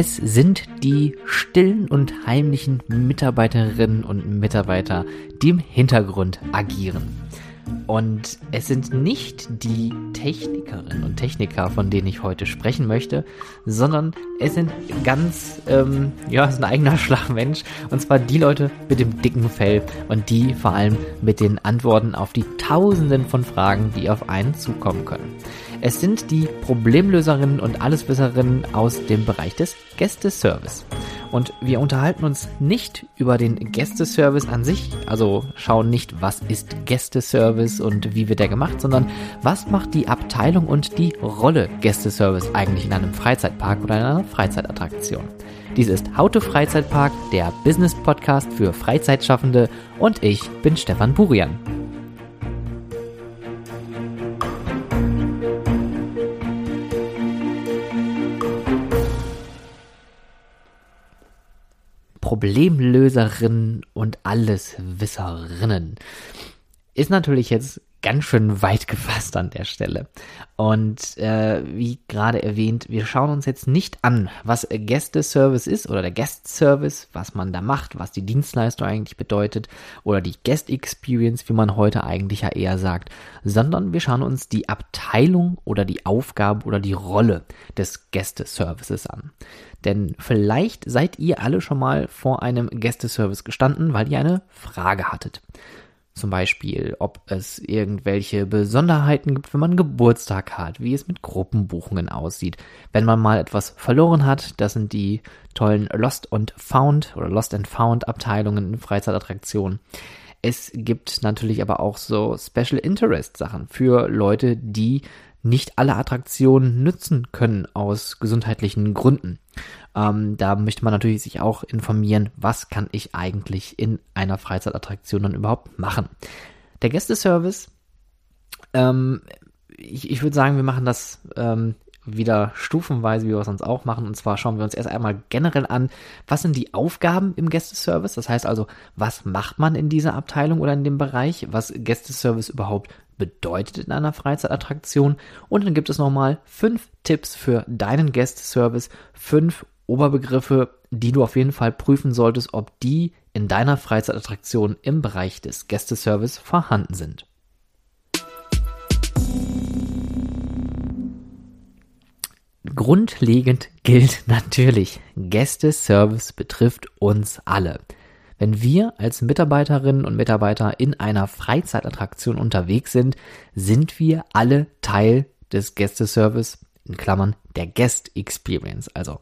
Es sind die stillen und heimlichen Mitarbeiterinnen und Mitarbeiter, die im Hintergrund agieren. Und es sind nicht die Technikerinnen und Techniker, von denen ich heute sprechen möchte, sondern es sind ganz, ähm, ja, es ist ein eigener Schlagmensch. Und zwar die Leute mit dem dicken Fell und die vor allem mit den Antworten auf die Tausenden von Fragen, die auf einen zukommen können. Es sind die Problemlöserinnen und Alleswisserinnen aus dem Bereich des Gästeservice. Und wir unterhalten uns nicht über den Gästeservice an sich, also schauen nicht, was ist Gästeservice und wie wird der gemacht, sondern was macht die Abteilung und die Rolle Gästeservice eigentlich in einem Freizeitpark oder in einer Freizeitattraktion. Dies ist How to Freizeitpark, der Business Podcast für Freizeitschaffende und ich bin Stefan Burian. Problemlöserinnen und Alleswisserinnen. Ist natürlich jetzt ganz schön weit gefasst an der Stelle. Und äh, wie gerade erwähnt, wir schauen uns jetzt nicht an, was Gästeservice ist oder der Guest-Service, was man da macht, was die Dienstleistung eigentlich bedeutet oder die Guest Experience, wie man heute eigentlich ja eher sagt, sondern wir schauen uns die Abteilung oder die Aufgabe oder die Rolle des Gästeservices an. Denn vielleicht seid ihr alle schon mal vor einem Gästeservice gestanden, weil ihr eine Frage hattet. Zum Beispiel, ob es irgendwelche Besonderheiten gibt, wenn man Geburtstag hat, wie es mit Gruppenbuchungen aussieht. Wenn man mal etwas verloren hat, das sind die tollen Lost and Found oder Lost and Found Abteilungen in Freizeitattraktionen. Es gibt natürlich aber auch so Special Interest Sachen für Leute, die nicht alle Attraktionen nützen können aus gesundheitlichen Gründen. Ähm, da möchte man natürlich sich auch informieren, was kann ich eigentlich in einer Freizeitattraktion dann überhaupt machen. Der Gästeservice, ähm, ich, ich würde sagen, wir machen das ähm, wieder stufenweise, wie wir es sonst auch machen. Und zwar schauen wir uns erst einmal generell an, was sind die Aufgaben im Gästeservice? Das heißt also, was macht man in dieser Abteilung oder in dem Bereich? Was Gästeservice überhaupt bedeutet in einer Freizeitattraktion. Und dann gibt es nochmal fünf Tipps für deinen Gästeservice, fünf Oberbegriffe, die du auf jeden Fall prüfen solltest, ob die in deiner Freizeitattraktion im Bereich des Gästeservice vorhanden sind. Grundlegend gilt natürlich, Gästeservice betrifft uns alle. Wenn wir als Mitarbeiterinnen und Mitarbeiter in einer Freizeitattraktion unterwegs sind, sind wir alle Teil des Gästeservice, in Klammern der Guest Experience. Also,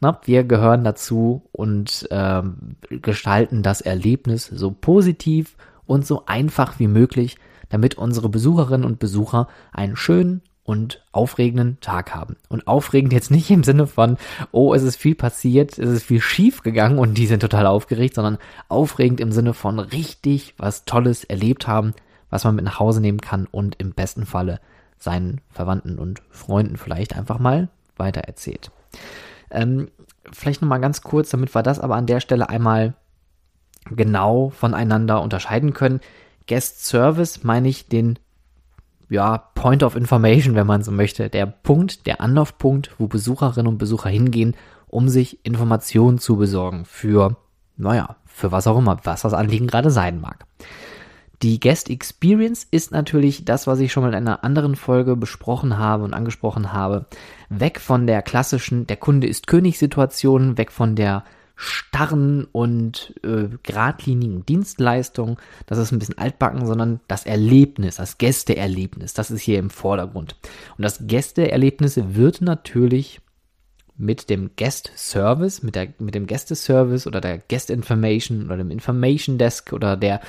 na, wir gehören dazu und ähm, gestalten das Erlebnis so positiv und so einfach wie möglich, damit unsere Besucherinnen und Besucher einen schönen und aufregenden Tag haben. Und aufregend jetzt nicht im Sinne von, oh, es ist viel passiert, es ist viel schief gegangen und die sind total aufgeregt, sondern aufregend im Sinne von richtig was Tolles erlebt haben, was man mit nach Hause nehmen kann und im besten Falle seinen Verwandten und Freunden vielleicht einfach mal weitererzählt. Ähm, vielleicht nochmal ganz kurz, damit wir das aber an der Stelle einmal genau voneinander unterscheiden können. Guest Service meine ich den ja, Point of Information, wenn man so möchte. Der Punkt, der Anlaufpunkt, wo Besucherinnen und Besucher hingehen, um sich Informationen zu besorgen für, naja, für was auch immer, was das Anliegen gerade sein mag. Die Guest Experience ist natürlich das, was ich schon mal in einer anderen Folge besprochen habe und angesprochen habe. Weg von der klassischen, der Kunde ist König-Situation, weg von der starren und äh, geradlinigen Dienstleistung, das ist ein bisschen altbacken, sondern das Erlebnis, das Gästeerlebnis, das ist hier im Vordergrund. Und das Gästeerlebnis wird natürlich mit dem Guest Service, mit, der, mit dem Gästeservice oder der Guest Information oder dem Information Desk oder der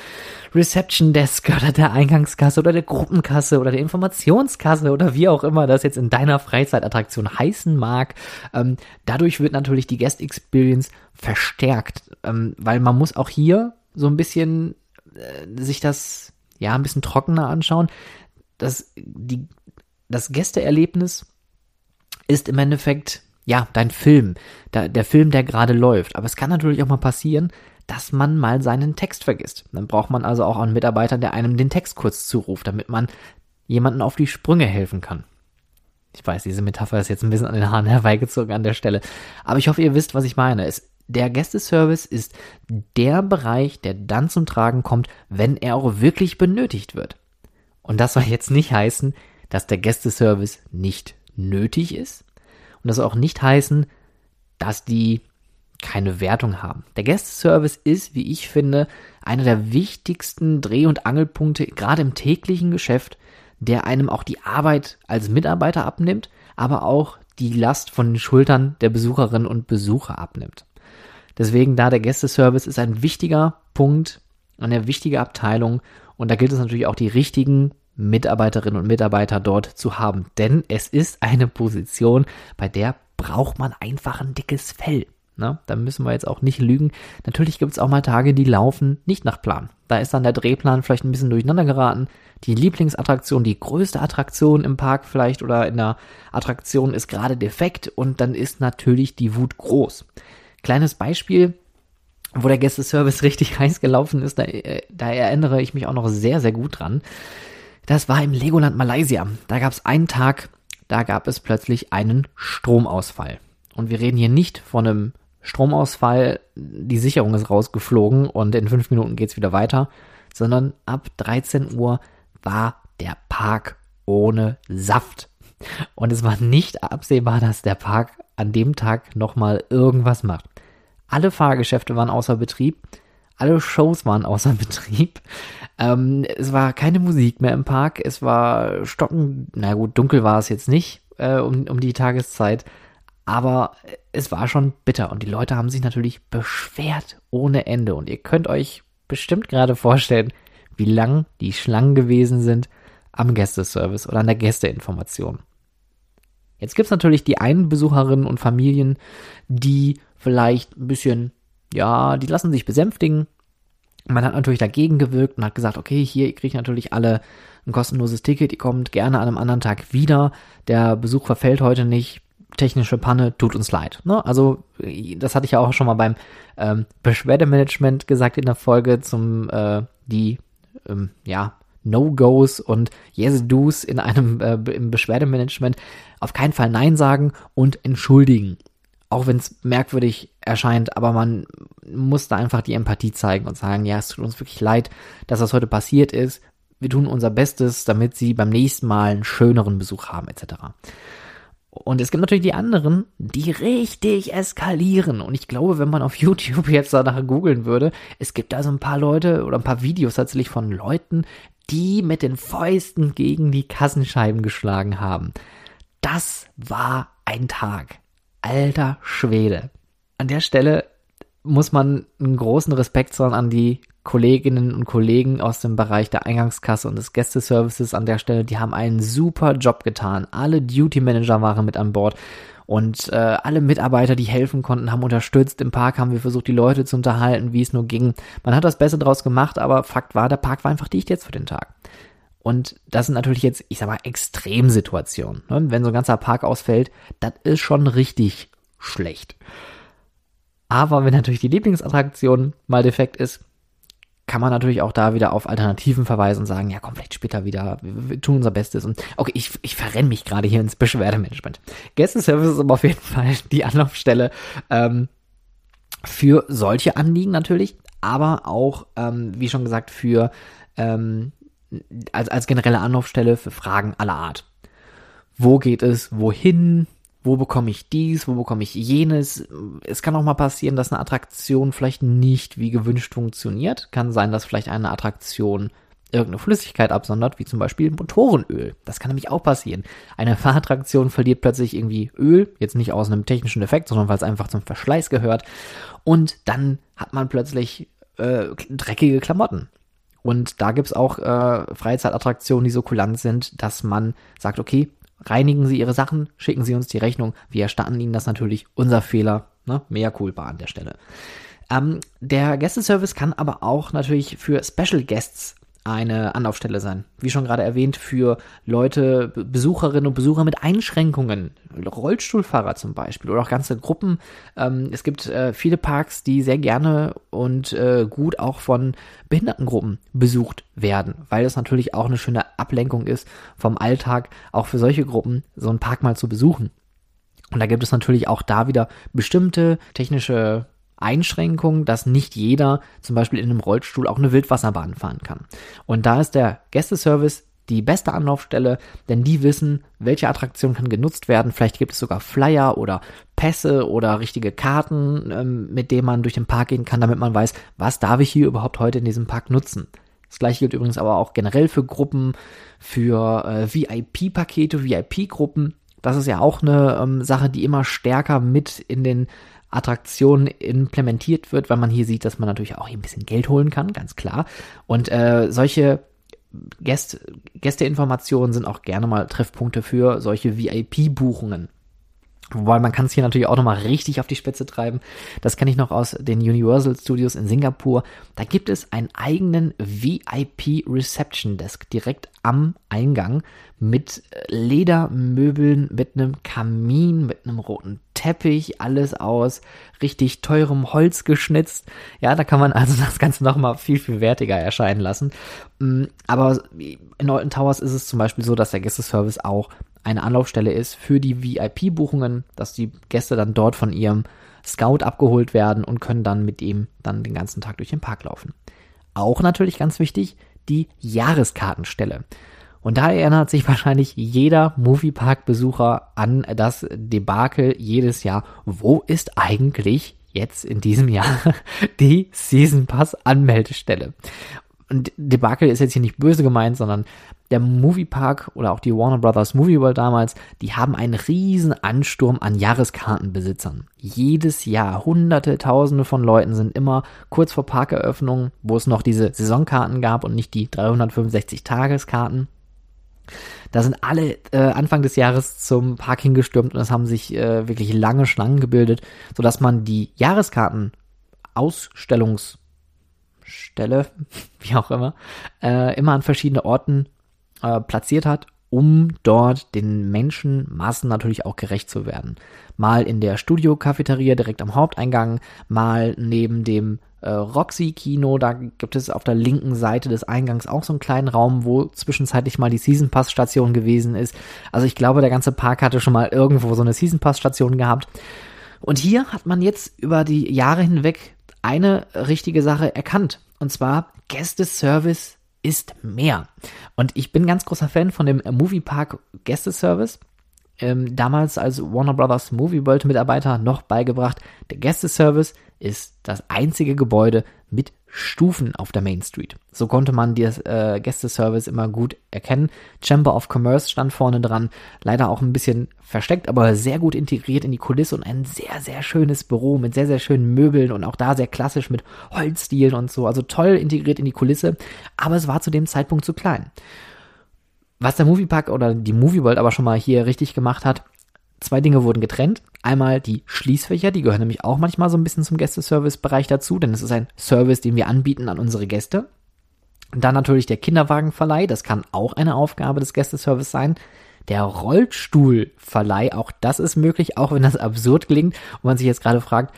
Reception Desk oder der Eingangskasse oder der Gruppenkasse oder der Informationskasse oder wie auch immer das jetzt in deiner Freizeitattraktion heißen mag. Ähm, dadurch wird natürlich die Guest Experience verstärkt, ähm, weil man muss auch hier so ein bisschen äh, sich das ja ein bisschen trockener anschauen. Das, die, das Gästeerlebnis ist im Endeffekt ja, dein Film, der, Film, der gerade läuft. Aber es kann natürlich auch mal passieren, dass man mal seinen Text vergisst. Dann braucht man also auch einen Mitarbeiter, der einem den Text kurz zuruft, damit man jemanden auf die Sprünge helfen kann. Ich weiß, diese Metapher ist jetzt ein bisschen an den Haaren herbeigezogen an der Stelle. Aber ich hoffe, ihr wisst, was ich meine. Es, der Gästeservice ist der Bereich, der dann zum Tragen kommt, wenn er auch wirklich benötigt wird. Und das soll jetzt nicht heißen, dass der Gästeservice nicht nötig ist. Das soll auch nicht heißen, dass die keine Wertung haben. Der Gästeservice ist, wie ich finde, einer der wichtigsten Dreh- und Angelpunkte, gerade im täglichen Geschäft, der einem auch die Arbeit als Mitarbeiter abnimmt, aber auch die Last von den Schultern der Besucherinnen und Besucher abnimmt. Deswegen da der Gästeservice ist ein wichtiger Punkt, eine wichtige Abteilung und da gilt es natürlich auch die richtigen Mitarbeiterinnen und Mitarbeiter dort zu haben, denn es ist eine Position, bei der braucht man einfach ein dickes Fell. Ne? Da müssen wir jetzt auch nicht lügen. Natürlich gibt es auch mal Tage, die laufen nicht nach Plan. Da ist dann der Drehplan vielleicht ein bisschen durcheinander geraten. Die Lieblingsattraktion, die größte Attraktion im Park vielleicht oder in der Attraktion ist gerade defekt und dann ist natürlich die Wut groß. Kleines Beispiel, wo der Gästeservice richtig heiß gelaufen ist, da, äh, da erinnere ich mich auch noch sehr, sehr gut dran. Das war im Legoland Malaysia. Da gab es einen Tag, da gab es plötzlich einen Stromausfall. Und wir reden hier nicht von einem Stromausfall, die Sicherung ist rausgeflogen und in fünf Minuten geht's wieder weiter, sondern ab 13 Uhr war der Park ohne Saft. Und es war nicht absehbar, dass der Park an dem Tag nochmal irgendwas macht. Alle Fahrgeschäfte waren außer Betrieb, alle Shows waren außer Betrieb. Ähm, es war keine Musik mehr im Park, es war stocken, na gut, dunkel war es jetzt nicht äh, um, um die Tageszeit, aber es war schon bitter und die Leute haben sich natürlich beschwert ohne Ende. Und ihr könnt euch bestimmt gerade vorstellen, wie lang die Schlangen gewesen sind am Gästeservice oder an der Gästeinformation. Jetzt gibt's natürlich die einen Besucherinnen und Familien, die vielleicht ein bisschen, ja, die lassen sich besänftigen. Man hat natürlich dagegen gewirkt und hat gesagt, okay, hier kriege ich natürlich alle ein kostenloses Ticket, ihr kommt gerne an einem anderen Tag wieder. Der Besuch verfällt heute nicht, technische Panne, tut uns leid. Ne? Also, das hatte ich ja auch schon mal beim ähm, Beschwerdemanagement gesagt in der Folge zum äh, die ähm, ja No-Gos und Yes-Dos in einem äh, im Beschwerdemanagement auf keinen Fall Nein sagen und entschuldigen. Auch wenn es merkwürdig erscheint, aber man muss da einfach die Empathie zeigen und sagen, ja, es tut uns wirklich leid, dass das heute passiert ist. Wir tun unser Bestes, damit sie beim nächsten Mal einen schöneren Besuch haben, etc. Und es gibt natürlich die anderen, die richtig eskalieren. Und ich glaube, wenn man auf YouTube jetzt danach googeln würde, es gibt da so ein paar Leute oder ein paar Videos tatsächlich von Leuten, die mit den Fäusten gegen die Kassenscheiben geschlagen haben. Das war ein Tag. Alter Schwede. An der Stelle muss man einen großen Respekt zollen an die Kolleginnen und Kollegen aus dem Bereich der Eingangskasse und des Gästeservices an der Stelle, die haben einen super Job getan. Alle Duty Manager waren mit an Bord und äh, alle Mitarbeiter, die helfen konnten, haben unterstützt. Im Park haben wir versucht, die Leute zu unterhalten, wie es nur ging. Man hat das Beste draus gemacht, aber Fakt war, der Park war einfach dicht jetzt für den Tag. Und das sind natürlich jetzt, ich sag mal, Extremsituationen. Ne? Wenn so ein ganzer Park ausfällt, das ist schon richtig schlecht. Aber wenn natürlich die Lieblingsattraktion mal defekt ist, kann man natürlich auch da wieder auf Alternativen verweisen und sagen, ja komm, vielleicht später wieder, wir, tun unser Bestes. Und okay, ich, ich verrenne mich gerade hier ins Beschwerdemanagement. Gästeservice ist aber auf jeden Fall die Anlaufstelle ähm, für solche Anliegen natürlich, aber auch, ähm, wie schon gesagt, für ähm, als, als generelle Anlaufstelle für Fragen aller Art. Wo geht es, wohin, wo bekomme ich dies, wo bekomme ich jenes. Es kann auch mal passieren, dass eine Attraktion vielleicht nicht wie gewünscht funktioniert. Kann sein, dass vielleicht eine Attraktion irgendeine Flüssigkeit absondert, wie zum Beispiel Motorenöl. Das kann nämlich auch passieren. Eine Fahrattraktion verliert plötzlich irgendwie Öl, jetzt nicht aus einem technischen Defekt, sondern weil es einfach zum Verschleiß gehört. Und dann hat man plötzlich äh, dreckige Klamotten. Und da gibt's auch äh, Freizeitattraktionen, die so kulant sind, dass man sagt, okay, reinigen Sie Ihre Sachen, schicken Sie uns die Rechnung. Wir erstatten Ihnen das natürlich. Unser Fehler. Ne? Mehr Culpa an der Stelle. Ähm, der Gästeservice kann aber auch natürlich für Special Guests eine Anlaufstelle sein. Wie schon gerade erwähnt, für Leute, Besucherinnen und Besucher mit Einschränkungen, Rollstuhlfahrer zum Beispiel oder auch ganze Gruppen. Ähm, es gibt äh, viele Parks, die sehr gerne und äh, gut auch von Behindertengruppen besucht werden, weil es natürlich auch eine schöne Ablenkung ist vom Alltag, auch für solche Gruppen so einen Park mal zu besuchen. Und da gibt es natürlich auch da wieder bestimmte technische Einschränkung, dass nicht jeder zum Beispiel in einem Rollstuhl auch eine Wildwasserbahn fahren kann. Und da ist der Gästeservice die beste Anlaufstelle, denn die wissen, welche Attraktion kann genutzt werden. Vielleicht gibt es sogar Flyer oder Pässe oder richtige Karten, ähm, mit denen man durch den Park gehen kann, damit man weiß, was darf ich hier überhaupt heute in diesem Park nutzen. Das gleiche gilt übrigens aber auch generell für Gruppen, für äh, VIP-Pakete, VIP-Gruppen. Das ist ja auch eine ähm, Sache, die immer stärker mit in den Attraktion implementiert wird, weil man hier sieht, dass man natürlich auch hier ein bisschen Geld holen kann, ganz klar. Und äh, solche Gäste, Gästeinformationen sind auch gerne mal Treffpunkte für solche VIP-Buchungen. Wobei man kann es hier natürlich auch nochmal richtig auf die Spitze treiben. Das kenne ich noch aus den Universal Studios in Singapur. Da gibt es einen eigenen VIP Reception Desk direkt am Eingang mit Ledermöbeln, mit einem Kamin, mit einem roten Teppich, alles aus richtig teurem Holz geschnitzt. Ja, da kann man also das Ganze nochmal viel, viel wertiger erscheinen lassen. Mm, aber in Alton Towers ist es zum Beispiel so, dass der Gästeservice auch eine Anlaufstelle ist für die VIP-Buchungen, dass die Gäste dann dort von ihrem Scout abgeholt werden und können dann mit ihm dann den ganzen Tag durch den Park laufen. Auch natürlich ganz wichtig, die Jahreskartenstelle. Und da erinnert sich wahrscheinlich jeder Moviepark-Besucher an das Debakel jedes Jahr. Wo ist eigentlich jetzt in diesem Jahr die Season Pass Anmeldestelle? Und Debakel ist jetzt hier nicht böse gemeint, sondern der Moviepark oder auch die Warner Brothers Movie World damals, die haben einen riesen Ansturm an Jahreskartenbesitzern. Jedes Jahr hunderte, tausende von Leuten sind immer kurz vor Parkeröffnung, wo es noch diese Saisonkarten gab und nicht die 365 Tageskarten. Da sind alle äh, Anfang des Jahres zum Parking gestürmt und es haben sich äh, wirklich lange Schlangen gebildet, sodass man die Jahreskarten Ausstellungsstelle, wie auch immer, äh, immer an verschiedene Orten äh, platziert hat, um dort den Menschenmassen natürlich auch gerecht zu werden. Mal in der Studio-Cafeteria direkt am Haupteingang, mal neben dem äh, Roxy-Kino, da gibt es auf der linken Seite des Eingangs auch so einen kleinen Raum, wo zwischenzeitlich mal die Season Pass-Station gewesen ist. Also ich glaube, der ganze Park hatte schon mal irgendwo so eine Season Pass-Station gehabt. Und hier hat man jetzt über die Jahre hinweg eine richtige Sache erkannt. Und zwar Gästeservice ist mehr. Und ich bin ganz großer Fan von dem Moviepark Gästeservice. Ähm, damals als Warner Brothers Movie World Mitarbeiter noch beigebracht, der Gästeservice ist das einzige Gebäude mit Stufen auf der Main Street. So konnte man das äh, Gästeservice immer gut erkennen. Chamber of Commerce stand vorne dran, leider auch ein bisschen versteckt, aber sehr gut integriert in die Kulisse und ein sehr, sehr schönes Büro mit sehr, sehr schönen Möbeln und auch da sehr klassisch mit Holzstilen und so. Also toll integriert in die Kulisse, aber es war zu dem Zeitpunkt zu klein. Was der Moviepark oder die Movie World aber schon mal hier richtig gemacht hat, zwei Dinge wurden getrennt. Einmal die Schließfächer, die gehören nämlich auch manchmal so ein bisschen zum Gästeservice-Bereich dazu, denn es ist ein Service, den wir anbieten an unsere Gäste. Dann natürlich der Kinderwagenverleih, das kann auch eine Aufgabe des Gästeservice sein. Der Rollstuhlverleih, auch das ist möglich, auch wenn das absurd klingt und man sich jetzt gerade fragt,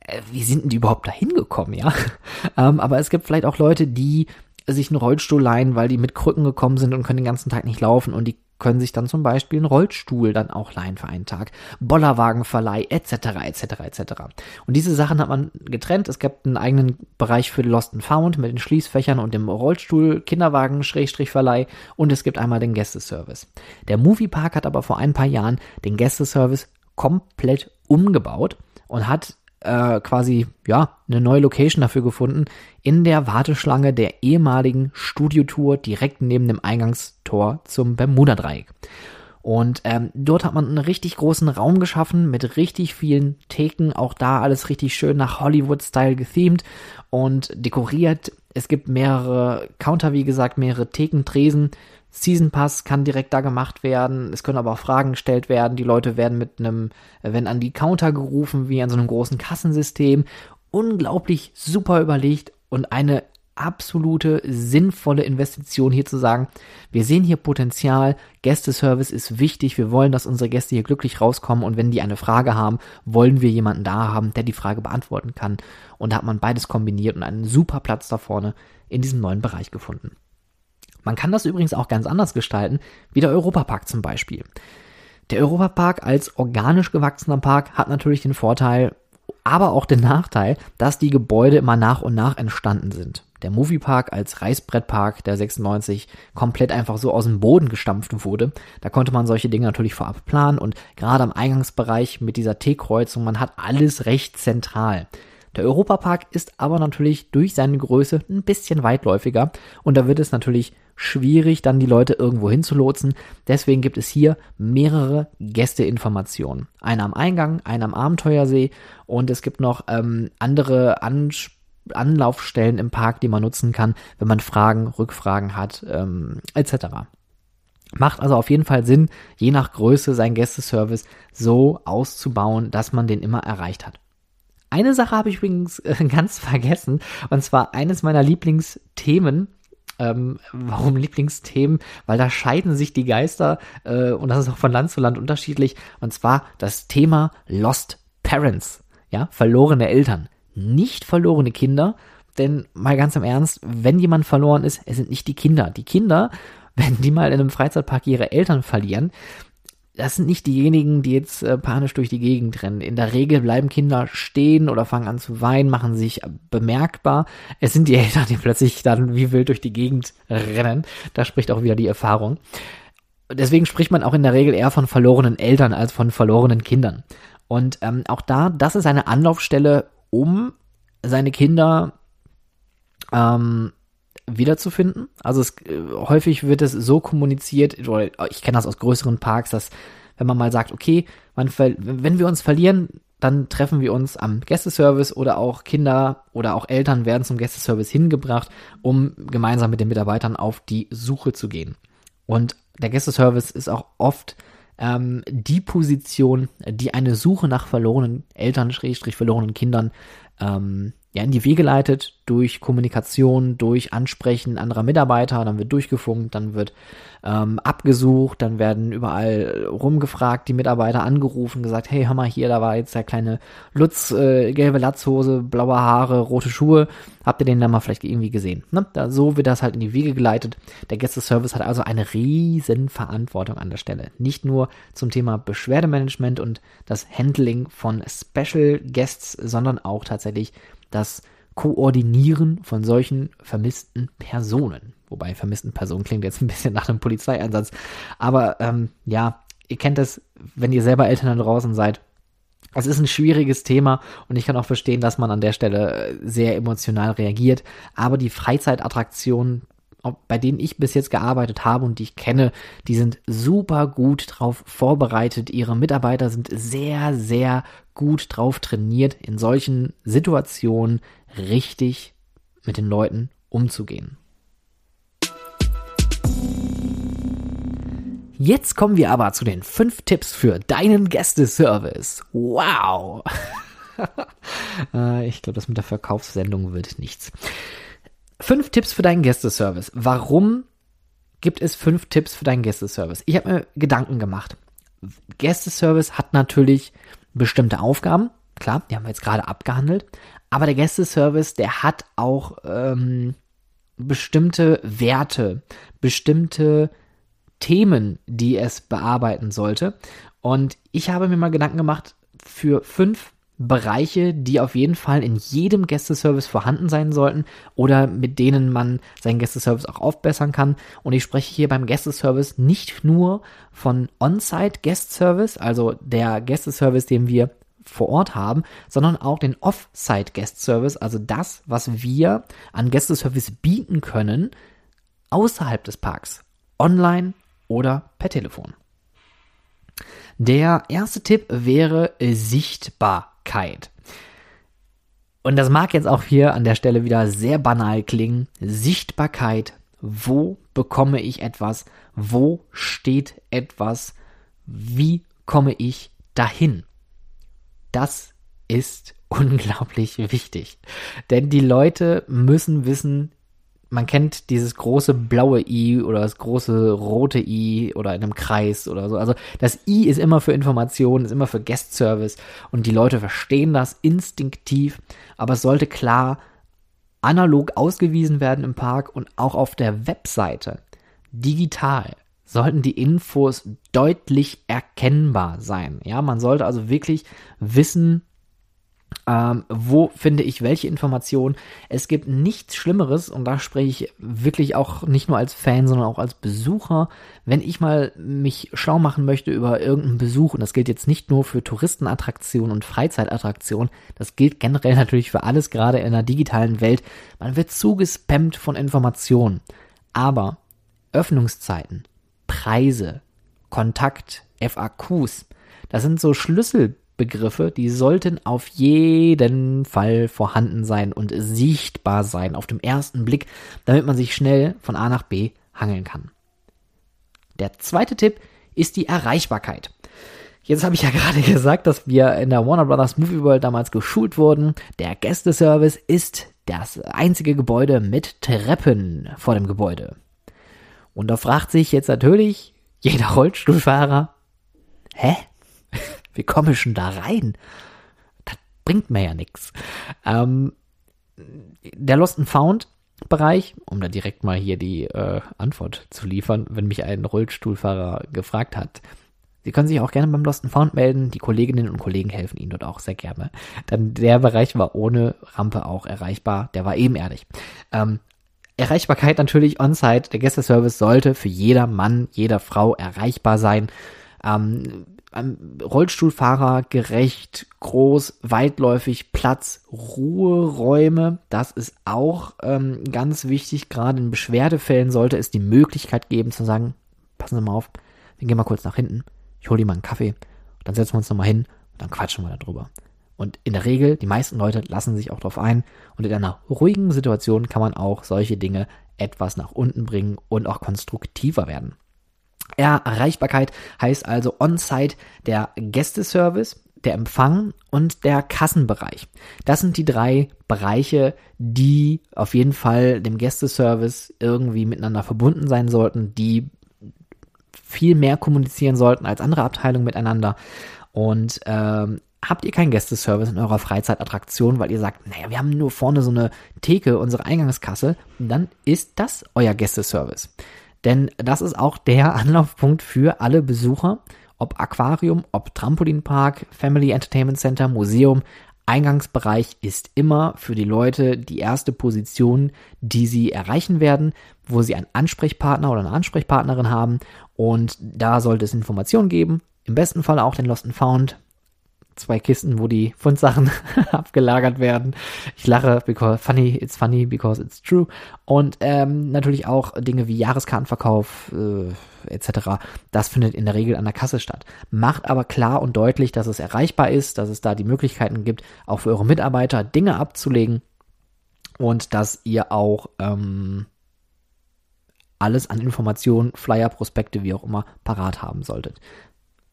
äh, wie sind denn die überhaupt da hingekommen, ja? ähm, aber es gibt vielleicht auch Leute, die sich einen Rollstuhl leihen, weil die mit Krücken gekommen sind und können den ganzen Tag nicht laufen und die können sich dann zum Beispiel einen Rollstuhl dann auch leihen für einen Tag, Bollerwagenverleih etc. etc. etc. Und diese Sachen hat man getrennt. Es gibt einen eigenen Bereich für Lost and Found mit den Schließfächern und dem Rollstuhl, Kinderwagen Verleih und es gibt einmal den Gästeservice. Der Moviepark hat aber vor ein paar Jahren den Gästeservice komplett umgebaut und hat äh, quasi ja eine neue Location dafür gefunden in der Warteschlange der ehemaligen Studiotour direkt neben dem Eingangstor zum Bermuda-Dreieck. Und ähm, dort hat man einen richtig großen Raum geschaffen mit richtig vielen Theken. Auch da alles richtig schön nach Hollywood-Style gethemed und dekoriert. Es gibt mehrere Counter, wie gesagt, mehrere Theken, Tresen Season Pass kann direkt da gemacht werden. Es können aber auch Fragen gestellt werden. Die Leute werden mit einem, wenn an die Counter gerufen, wie an so einem großen Kassensystem. Unglaublich super überlegt und eine absolute sinnvolle Investition hier zu sagen, wir sehen hier Potenzial, Gästeservice ist wichtig, wir wollen, dass unsere Gäste hier glücklich rauskommen und wenn die eine Frage haben, wollen wir jemanden da haben, der die Frage beantworten kann. Und da hat man beides kombiniert und einen super Platz da vorne in diesem neuen Bereich gefunden. Man kann das übrigens auch ganz anders gestalten, wie der Europapark zum Beispiel. Der Europapark als organisch gewachsener Park hat natürlich den Vorteil, aber auch den Nachteil, dass die Gebäude immer nach und nach entstanden sind. Der Moviepark als Reißbrettpark der 96 komplett einfach so aus dem Boden gestampft wurde. Da konnte man solche Dinge natürlich vorab planen und gerade am Eingangsbereich mit dieser T-Kreuzung, man hat alles recht zentral. Der Europapark ist aber natürlich durch seine Größe ein bisschen weitläufiger und da wird es natürlich schwierig, dann die Leute irgendwo hinzulotsen. Deswegen gibt es hier mehrere Gästeinformationen. Eine am Eingang, eine am Abenteuersee und es gibt noch ähm, andere Ansp Anlaufstellen im Park, die man nutzen kann, wenn man Fragen, Rückfragen hat, ähm, etc. Macht also auf jeden Fall Sinn, je nach Größe sein Gästeservice so auszubauen, dass man den immer erreicht hat. Eine Sache habe ich übrigens äh, ganz vergessen, und zwar eines meiner Lieblingsthemen ähm, warum Lieblingsthemen? Weil da scheiden sich die Geister äh, und das ist auch von Land zu Land unterschiedlich. Und zwar das Thema Lost Parents, ja, verlorene Eltern, nicht verlorene Kinder. Denn mal ganz im Ernst, wenn jemand verloren ist, es sind nicht die Kinder. Die Kinder, wenn die mal in einem Freizeitpark ihre Eltern verlieren, das sind nicht diejenigen, die jetzt äh, panisch durch die Gegend rennen. In der Regel bleiben Kinder stehen oder fangen an zu weinen, machen sich bemerkbar. Es sind die Eltern, die plötzlich dann wie wild durch die Gegend rennen. Da spricht auch wieder die Erfahrung. Deswegen spricht man auch in der Regel eher von verlorenen Eltern als von verlorenen Kindern. Und ähm, auch da, das ist eine Anlaufstelle, um seine Kinder ähm, wiederzufinden. Also es, äh, häufig wird es so kommuniziert, oder ich kenne das aus größeren Parks, dass wenn man mal sagt, okay, man, wenn wir uns verlieren, dann treffen wir uns am Gästeservice oder auch Kinder oder auch Eltern werden zum Gästeservice hingebracht, um gemeinsam mit den Mitarbeitern auf die Suche zu gehen. Und der Gästeservice ist auch oft ähm, die Position, die eine Suche nach verlorenen Eltern, verlorenen Kindern ähm, ja, in die Wege leitet durch Kommunikation, durch Ansprechen anderer Mitarbeiter, dann wird durchgefunkt, dann wird ähm, abgesucht, dann werden überall rumgefragt, die Mitarbeiter angerufen, gesagt, hey, hör mal hier, da war jetzt der kleine Lutz, äh, gelbe Latzhose, blaue Haare, rote Schuhe, habt ihr den da mal vielleicht irgendwie gesehen? Ne? Da, so wird das halt in die Wege geleitet. Der Gästeservice hat also eine riesen Verantwortung an der Stelle. Nicht nur zum Thema Beschwerdemanagement und das Handling von Special Guests, sondern auch tatsächlich das Koordinieren von solchen vermissten Personen. Wobei vermissten Personen klingt jetzt ein bisschen nach einem Polizeieinsatz. Aber ähm, ja, ihr kennt es, wenn ihr selber Eltern da draußen seid. Es ist ein schwieriges Thema und ich kann auch verstehen, dass man an der Stelle äh, sehr emotional reagiert. Aber die Freizeitattraktionen, bei denen ich bis jetzt gearbeitet habe und die ich kenne, die sind super gut drauf vorbereitet. Ihre Mitarbeiter sind sehr, sehr gut drauf trainiert, in solchen Situationen richtig mit den Leuten umzugehen. Jetzt kommen wir aber zu den fünf Tipps für deinen Gästeservice. Wow! Äh, ich glaube, das mit der Verkaufssendung wird nichts. Fünf Tipps für deinen Gästeservice. Warum gibt es fünf Tipps für deinen Gästeservice? Ich habe mir Gedanken gemacht. Gästeservice hat natürlich bestimmte Aufgaben. Klar, die haben wir jetzt gerade abgehandelt. Aber der Gästeservice, der hat auch ähm, bestimmte Werte, bestimmte Themen, die es bearbeiten sollte. Und ich habe mir mal Gedanken gemacht für fünf Bereiche, die auf jeden Fall in jedem Gästeservice vorhanden sein sollten oder mit denen man seinen Gästeservice auch aufbessern kann. Und ich spreche hier beim Gästeservice nicht nur von On-Site Guest also der Gästeservice, den wir vor Ort haben, sondern auch den Off-Site Guest also das, was wir an Gästeservice bieten können außerhalb des Parks, online oder per Telefon. Der erste Tipp wäre sichtbar Sichtbarkeit. Und das mag jetzt auch hier an der Stelle wieder sehr banal klingen. Sichtbarkeit. Wo bekomme ich etwas? Wo steht etwas? Wie komme ich dahin? Das ist unglaublich wichtig. Denn die Leute müssen wissen, man kennt dieses große blaue I oder das große rote I oder in einem Kreis oder so. Also das I ist immer für Informationen, ist immer für Guest Service und die Leute verstehen das instinktiv, aber es sollte klar analog ausgewiesen werden im Park und auch auf der Webseite digital sollten die Infos deutlich erkennbar sein. Ja, man sollte also wirklich wissen, ähm, wo finde ich welche Informationen? Es gibt nichts Schlimmeres, und da spreche ich wirklich auch nicht nur als Fan, sondern auch als Besucher, wenn ich mal mich schlau machen möchte über irgendeinen Besuch, und das gilt jetzt nicht nur für Touristenattraktionen und Freizeitattraktionen, das gilt generell natürlich für alles, gerade in einer digitalen Welt. Man wird zugespammt von Informationen. Aber Öffnungszeiten, Preise, Kontakt, FAQs, das sind so Schlüssel Begriffe, die sollten auf jeden Fall vorhanden sein und sichtbar sein auf dem ersten Blick, damit man sich schnell von A nach B hangeln kann. Der zweite Tipp ist die Erreichbarkeit. Jetzt habe ich ja gerade gesagt, dass wir in der Warner Brothers Movie World damals geschult wurden. Der Gästeservice ist das einzige Gebäude mit Treppen vor dem Gebäude. Und da fragt sich jetzt natürlich jeder Rollstuhlfahrer, hä? Wie komme ich denn da rein? Das bringt mir ja nichts. Ähm, der Lost and Found Bereich, um da direkt mal hier die äh, Antwort zu liefern, wenn mich ein Rollstuhlfahrer gefragt hat. Sie können sich auch gerne beim Lost and Found melden. Die Kolleginnen und Kollegen helfen Ihnen dort auch sehr gerne. Dann der Bereich war ohne Rampe auch erreichbar. Der war ebenerdig. Ähm, Erreichbarkeit natürlich on-site. Der Gästeservice sollte für jeder Mann, jeder Frau erreichbar sein. Ähm, Rollstuhlfahrer gerecht, groß, weitläufig, Platz, Ruheräume. Das ist auch ähm, ganz wichtig. Gerade in Beschwerdefällen sollte es die Möglichkeit geben zu sagen, passen Sie mal auf, wir gehen mal kurz nach hinten, ich hole dir mal einen Kaffee, dann setzen wir uns nochmal hin und dann quatschen wir darüber. Und in der Regel, die meisten Leute lassen sich auch darauf ein. Und in einer ruhigen Situation kann man auch solche Dinge etwas nach unten bringen und auch konstruktiver werden. Erreichbarkeit heißt also on-site der Gästeservice, der Empfang und der Kassenbereich. Das sind die drei Bereiche, die auf jeden Fall dem Gästeservice irgendwie miteinander verbunden sein sollten, die viel mehr kommunizieren sollten als andere Abteilungen miteinander. Und ähm, habt ihr keinen Gästeservice in eurer Freizeitattraktion, weil ihr sagt, naja, wir haben nur vorne so eine Theke, unsere Eingangskasse, dann ist das euer Gästeservice. Denn das ist auch der Anlaufpunkt für alle Besucher, ob Aquarium, ob Trampolinpark, Family Entertainment Center, Museum. Eingangsbereich ist immer für die Leute die erste Position, die sie erreichen werden, wo sie einen Ansprechpartner oder eine Ansprechpartnerin haben. Und da sollte es Informationen geben. Im besten Fall auch den Lost and Found zwei Kisten, wo die Fundsachen abgelagert werden. Ich lache, because funny, it's funny because it's true. Und ähm, natürlich auch Dinge wie Jahreskartenverkauf äh, etc. Das findet in der Regel an der Kasse statt. Macht aber klar und deutlich, dass es erreichbar ist, dass es da die Möglichkeiten gibt, auch für eure Mitarbeiter Dinge abzulegen und dass ihr auch ähm, alles an Informationen, Flyer, Prospekte, wie auch immer, parat haben solltet.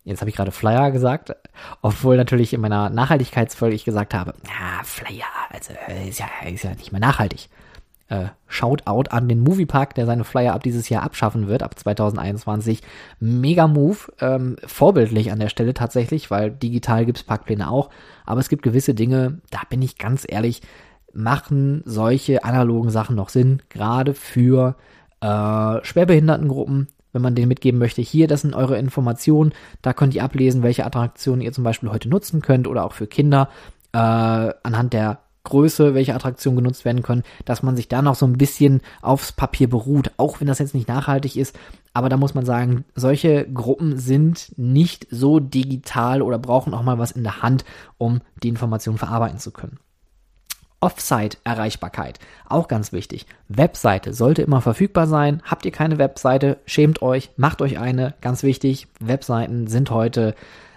Jetzt habe ich gerade Flyer gesagt, obwohl natürlich in meiner Nachhaltigkeitsfolge ich gesagt habe, ja, Flyer, also äh, ist ja, ist ja nicht mehr nachhaltig. Äh, Shoutout an den Moviepark, der seine Flyer ab dieses Jahr abschaffen wird, ab 2021. Mega Move, ähm, vorbildlich an der Stelle tatsächlich, weil digital gibt's Parkpläne auch. Aber es gibt gewisse Dinge, da bin ich ganz ehrlich, machen solche analogen Sachen noch Sinn, gerade für äh, Schwerbehindertengruppen, wenn man den mitgeben möchte, hier, das sind eure Informationen, da könnt ihr ablesen, welche Attraktionen ihr zum Beispiel heute nutzen könnt oder auch für Kinder äh, anhand der Größe, welche Attraktionen genutzt werden können, dass man sich da noch so ein bisschen aufs Papier beruht, auch wenn das jetzt nicht nachhaltig ist. Aber da muss man sagen, solche Gruppen sind nicht so digital oder brauchen auch mal was in der Hand, um die Informationen verarbeiten zu können. Offsite-Erreichbarkeit, auch ganz wichtig. Webseite sollte immer verfügbar sein. Habt ihr keine Webseite, schämt euch, macht euch eine, ganz wichtig. Webseiten sind heute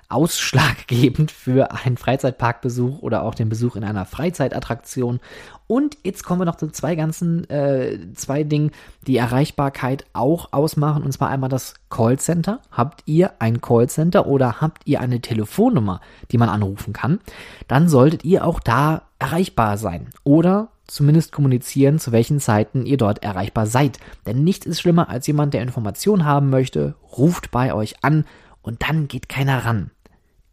ausschlaggebend für einen Freizeitparkbesuch oder auch den Besuch in einer Freizeitattraktion. Und jetzt kommen wir noch zu zwei ganzen, äh, zwei Dingen, die Erreichbarkeit auch ausmachen. Und zwar einmal das Callcenter. Habt ihr ein Callcenter oder habt ihr eine Telefonnummer, die man anrufen kann? Dann solltet ihr auch da erreichbar sein. Oder zumindest kommunizieren, zu welchen Zeiten ihr dort erreichbar seid. Denn nichts ist schlimmer als jemand, der Informationen haben möchte, ruft bei euch an und dann geht keiner ran.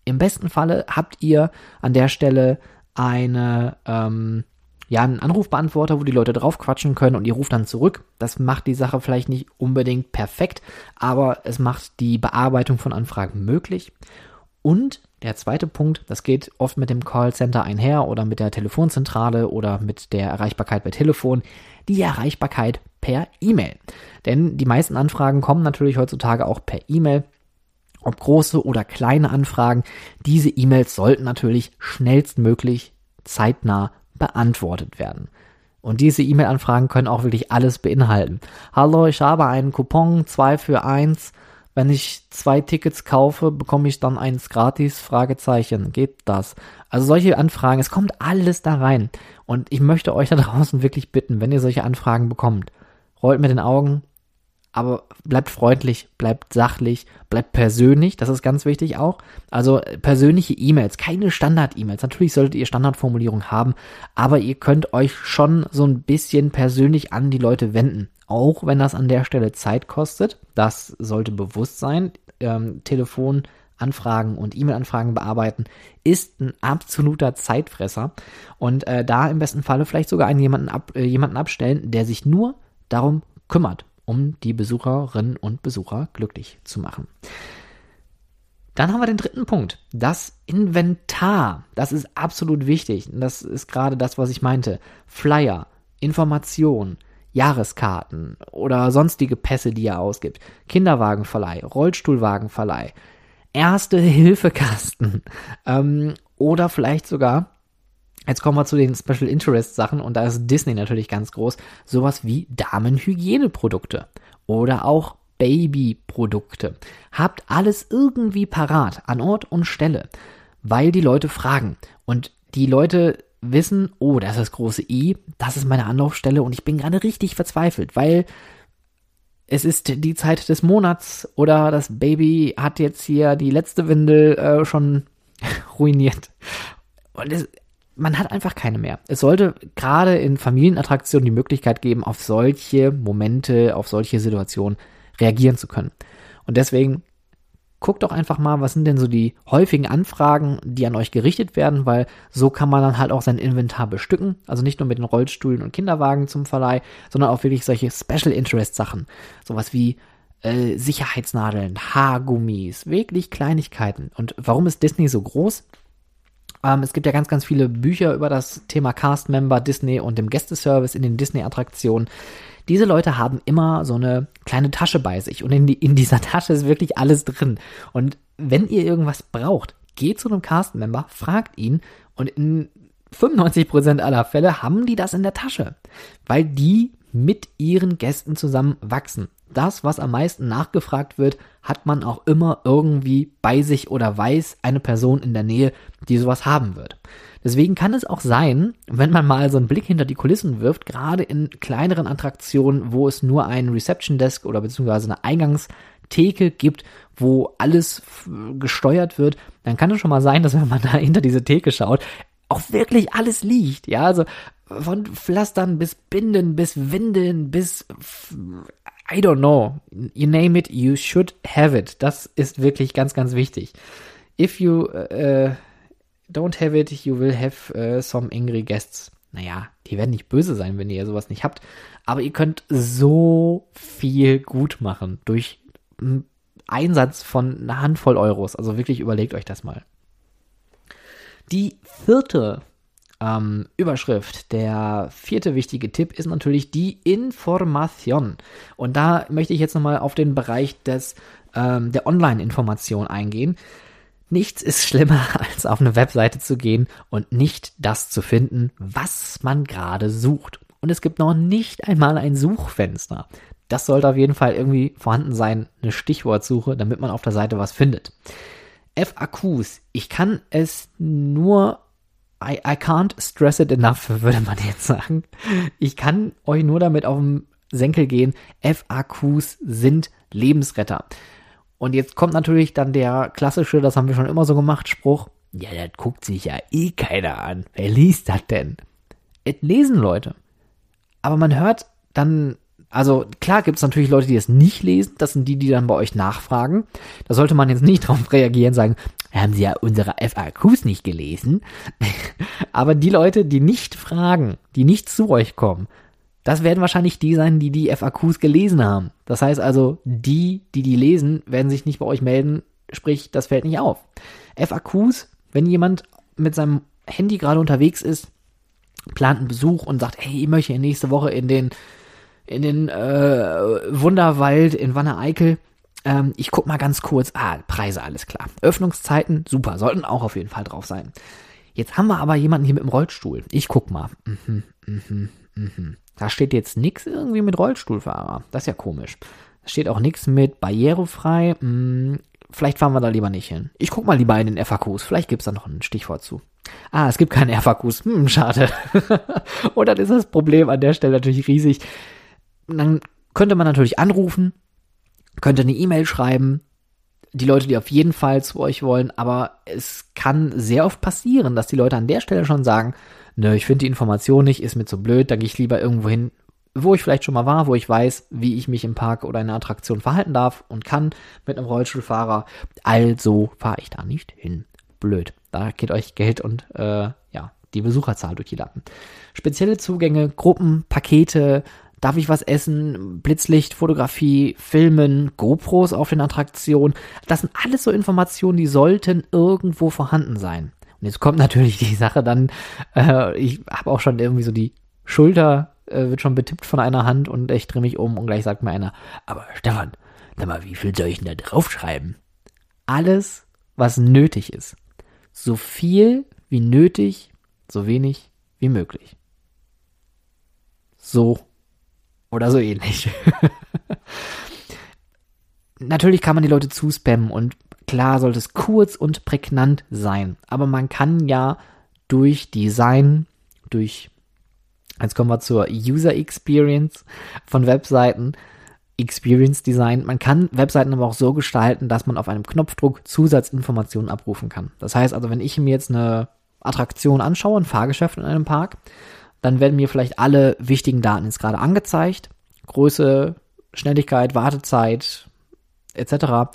Im besten Falle habt ihr an der Stelle eine, ähm, ja, einen Anrufbeantworter, wo die Leute drauf quatschen können und ihr ruft dann zurück. Das macht die Sache vielleicht nicht unbedingt perfekt, aber es macht die Bearbeitung von Anfragen möglich. Und der zweite Punkt, das geht oft mit dem Callcenter einher oder mit der Telefonzentrale oder mit der Erreichbarkeit per Telefon, die Erreichbarkeit per E-Mail. Denn die meisten Anfragen kommen natürlich heutzutage auch per E-Mail. Ob große oder kleine Anfragen, diese E-Mails sollten natürlich schnellstmöglich zeitnah beantwortet werden. Und diese E-Mail-Anfragen können auch wirklich alles beinhalten. Hallo, ich habe einen Coupon 2 für 1 wenn ich zwei Tickets kaufe, bekomme ich dann eins gratis? Fragezeichen. Geht das? Also solche Anfragen, es kommt alles da rein. Und ich möchte euch da draußen wirklich bitten, wenn ihr solche Anfragen bekommt, rollt mit den Augen, aber bleibt freundlich, bleibt sachlich, bleibt persönlich, das ist ganz wichtig auch. Also persönliche E-Mails, keine Standard-E-Mails. Natürlich solltet ihr Standardformulierungen haben, aber ihr könnt euch schon so ein bisschen persönlich an die Leute wenden auch wenn das an der Stelle Zeit kostet. Das sollte bewusst sein. Ähm, Telefonanfragen und E-Mail-Anfragen bearbeiten ist ein absoluter Zeitfresser. Und äh, da im besten Falle vielleicht sogar einen jemanden, ab, äh, jemanden abstellen, der sich nur darum kümmert, um die Besucherinnen und Besucher glücklich zu machen. Dann haben wir den dritten Punkt, das Inventar. Das ist absolut wichtig. Das ist gerade das, was ich meinte. Flyer, Information, Jahreskarten oder sonstige Pässe, die er ausgibt, Kinderwagenverleih, Rollstuhlwagenverleih, erste Hilfekasten ähm, oder vielleicht sogar, jetzt kommen wir zu den Special Interest Sachen und da ist Disney natürlich ganz groß, sowas wie Damenhygieneprodukte oder auch Babyprodukte. Habt alles irgendwie parat an Ort und Stelle, weil die Leute fragen und die Leute wissen, oh, das ist das große I, das ist meine Anlaufstelle und ich bin gerade richtig verzweifelt, weil es ist die Zeit des Monats oder das Baby hat jetzt hier die letzte Windel äh, schon ruiniert. Und es, man hat einfach keine mehr. Es sollte gerade in Familienattraktionen die Möglichkeit geben, auf solche Momente, auf solche Situationen reagieren zu können. Und deswegen guckt doch einfach mal, was sind denn so die häufigen Anfragen, die an euch gerichtet werden, weil so kann man dann halt auch sein Inventar bestücken. Also nicht nur mit den Rollstühlen und Kinderwagen zum Verleih, sondern auch wirklich solche Special Interest Sachen. Sowas wie äh, Sicherheitsnadeln, Haargummis, wirklich Kleinigkeiten. Und warum ist Disney so groß? Ähm, es gibt ja ganz, ganz viele Bücher über das Thema Cast-Member Disney und dem Gästeservice in den Disney-Attraktionen. Diese Leute haben immer so eine kleine Tasche bei sich und in, die, in dieser Tasche ist wirklich alles drin. Und wenn ihr irgendwas braucht, geht zu einem Cast-Member, fragt ihn und in 95% aller Fälle haben die das in der Tasche, weil die mit ihren Gästen zusammen wachsen. Das, was am meisten nachgefragt wird, hat man auch immer irgendwie bei sich oder weiß eine Person in der Nähe, die sowas haben wird. Deswegen kann es auch sein, wenn man mal so einen Blick hinter die Kulissen wirft, gerade in kleineren Attraktionen, wo es nur einen Reception Desk oder beziehungsweise eine Eingangstheke gibt, wo alles gesteuert wird, dann kann es schon mal sein, dass wenn man da hinter diese Theke schaut, auch wirklich alles liegt. Ja, also von Pflastern bis Binden bis Windeln bis I don't know. You name it, you should have it. Das ist wirklich ganz, ganz wichtig. If you uh, don't have it, you will have uh, some angry guests. Naja, die werden nicht böse sein, wenn ihr sowas nicht habt. Aber ihr könnt so viel gut machen durch Einsatz von einer Handvoll Euros. Also wirklich überlegt euch das mal. Die vierte ähm, Überschrift, der vierte wichtige Tipp ist natürlich die Information. Und da möchte ich jetzt nochmal auf den Bereich des, ähm, der Online-Information eingehen. Nichts ist schlimmer, als auf eine Webseite zu gehen und nicht das zu finden, was man gerade sucht. Und es gibt noch nicht einmal ein Suchfenster. Das sollte auf jeden Fall irgendwie vorhanden sein, eine Stichwortsuche, damit man auf der Seite was findet. FAQs, ich kann es nur I, I can't stress it enough, würde man jetzt sagen. Ich kann euch nur damit auf den Senkel gehen. FAQs sind Lebensretter. Und jetzt kommt natürlich dann der klassische, das haben wir schon immer so gemacht, Spruch. Ja, das guckt sich ja eh keiner an. Wer liest das denn? Es lesen Leute. Aber man hört dann, also klar gibt es natürlich Leute, die es nicht lesen. Das sind die, die dann bei euch nachfragen. Da sollte man jetzt nicht drauf reagieren, sagen, haben Sie ja unsere FAQs nicht gelesen. Aber die Leute, die nicht fragen, die nicht zu euch kommen, das werden wahrscheinlich die sein, die die FAQs gelesen haben. Das heißt also, die, die die lesen, werden sich nicht bei euch melden, sprich, das fällt nicht auf. FAQs, wenn jemand mit seinem Handy gerade unterwegs ist, plant einen Besuch und sagt, hey, ich möchte nächste Woche in den in den äh, Wunderwald in Wanne-Eickel. Ähm, ich guck mal ganz kurz. Ah, Preise, alles klar. Öffnungszeiten, super, sollten auch auf jeden Fall drauf sein. Jetzt haben wir aber jemanden hier mit dem Rollstuhl. Ich guck mal. Mhm, mhm, mhm. Da steht jetzt nichts irgendwie mit Rollstuhlfahrer. Das ist ja komisch. Da steht auch nichts mit barrierefrei. Hm, vielleicht fahren wir da lieber nicht hin. Ich guck mal lieber in den FAQs. Vielleicht gibt's da noch ein Stichwort zu. Ah, es gibt keine FAQs. Hm, schade. Und dann ist das Problem an der Stelle natürlich riesig. Dann könnte man natürlich anrufen, könnte eine E-Mail schreiben, die Leute, die auf jeden Fall zu euch wollen, aber es kann sehr oft passieren, dass die Leute an der Stelle schon sagen, nö, ich finde die Information nicht, ist mir zu blöd, da gehe ich lieber irgendwo hin, wo ich vielleicht schon mal war, wo ich weiß, wie ich mich im Park oder in einer Attraktion verhalten darf und kann mit einem Rollstuhlfahrer. Also fahre ich da nicht hin. Blöd. Da geht euch Geld und äh, ja, die Besucherzahl durch die Lappen. Spezielle Zugänge, Gruppen, Pakete, darf ich was essen, Blitzlicht, Fotografie, Filmen, GoPros auf den Attraktionen. Das sind alles so Informationen, die sollten irgendwo vorhanden sein. Und jetzt kommt natürlich die Sache dann, äh, ich habe auch schon irgendwie so die Schulter äh, wird schon betippt von einer Hand und ich drehe mich um und gleich sagt mir einer, aber Stefan, sag mal, wie viel soll ich denn da draufschreiben? Alles, was nötig ist. So viel wie nötig, so wenig wie möglich. So oder so ähnlich. Natürlich kann man die Leute zuspammen und klar sollte es kurz und prägnant sein. Aber man kann ja durch Design, durch Jetzt kommen wir zur User Experience von Webseiten. Experience Design. Man kann Webseiten aber auch so gestalten, dass man auf einem Knopfdruck Zusatzinformationen abrufen kann. Das heißt also, wenn ich mir jetzt eine Attraktion anschaue, ein Fahrgeschäft in einem Park, dann werden mir vielleicht alle wichtigen Daten jetzt gerade angezeigt. Größe, Schnelligkeit, Wartezeit etc.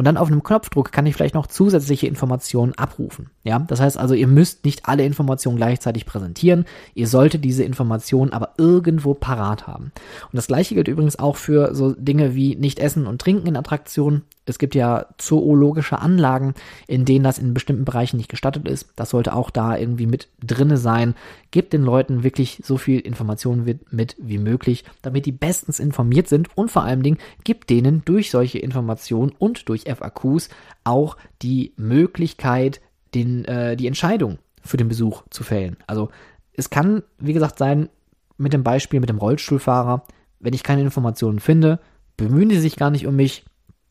Und dann auf einem Knopfdruck kann ich vielleicht noch zusätzliche Informationen abrufen. Ja, das heißt also, ihr müsst nicht alle Informationen gleichzeitig präsentieren. Ihr solltet diese Informationen aber irgendwo parat haben. Und das gleiche gilt übrigens auch für so Dinge wie nicht essen und trinken in Attraktionen. Es gibt ja zoologische Anlagen, in denen das in bestimmten Bereichen nicht gestattet ist. Das sollte auch da irgendwie mit drinne sein. Gebt den Leuten wirklich so viel Informationen mit wie möglich, damit die bestens informiert sind und vor allen Dingen gibt denen durch solche Informationen und durch FAQs auch die Möglichkeit, den, äh, die Entscheidung für den Besuch zu fällen. Also es kann, wie gesagt, sein, mit dem Beispiel mit dem Rollstuhlfahrer, wenn ich keine Informationen finde, bemühen sie sich gar nicht um mich,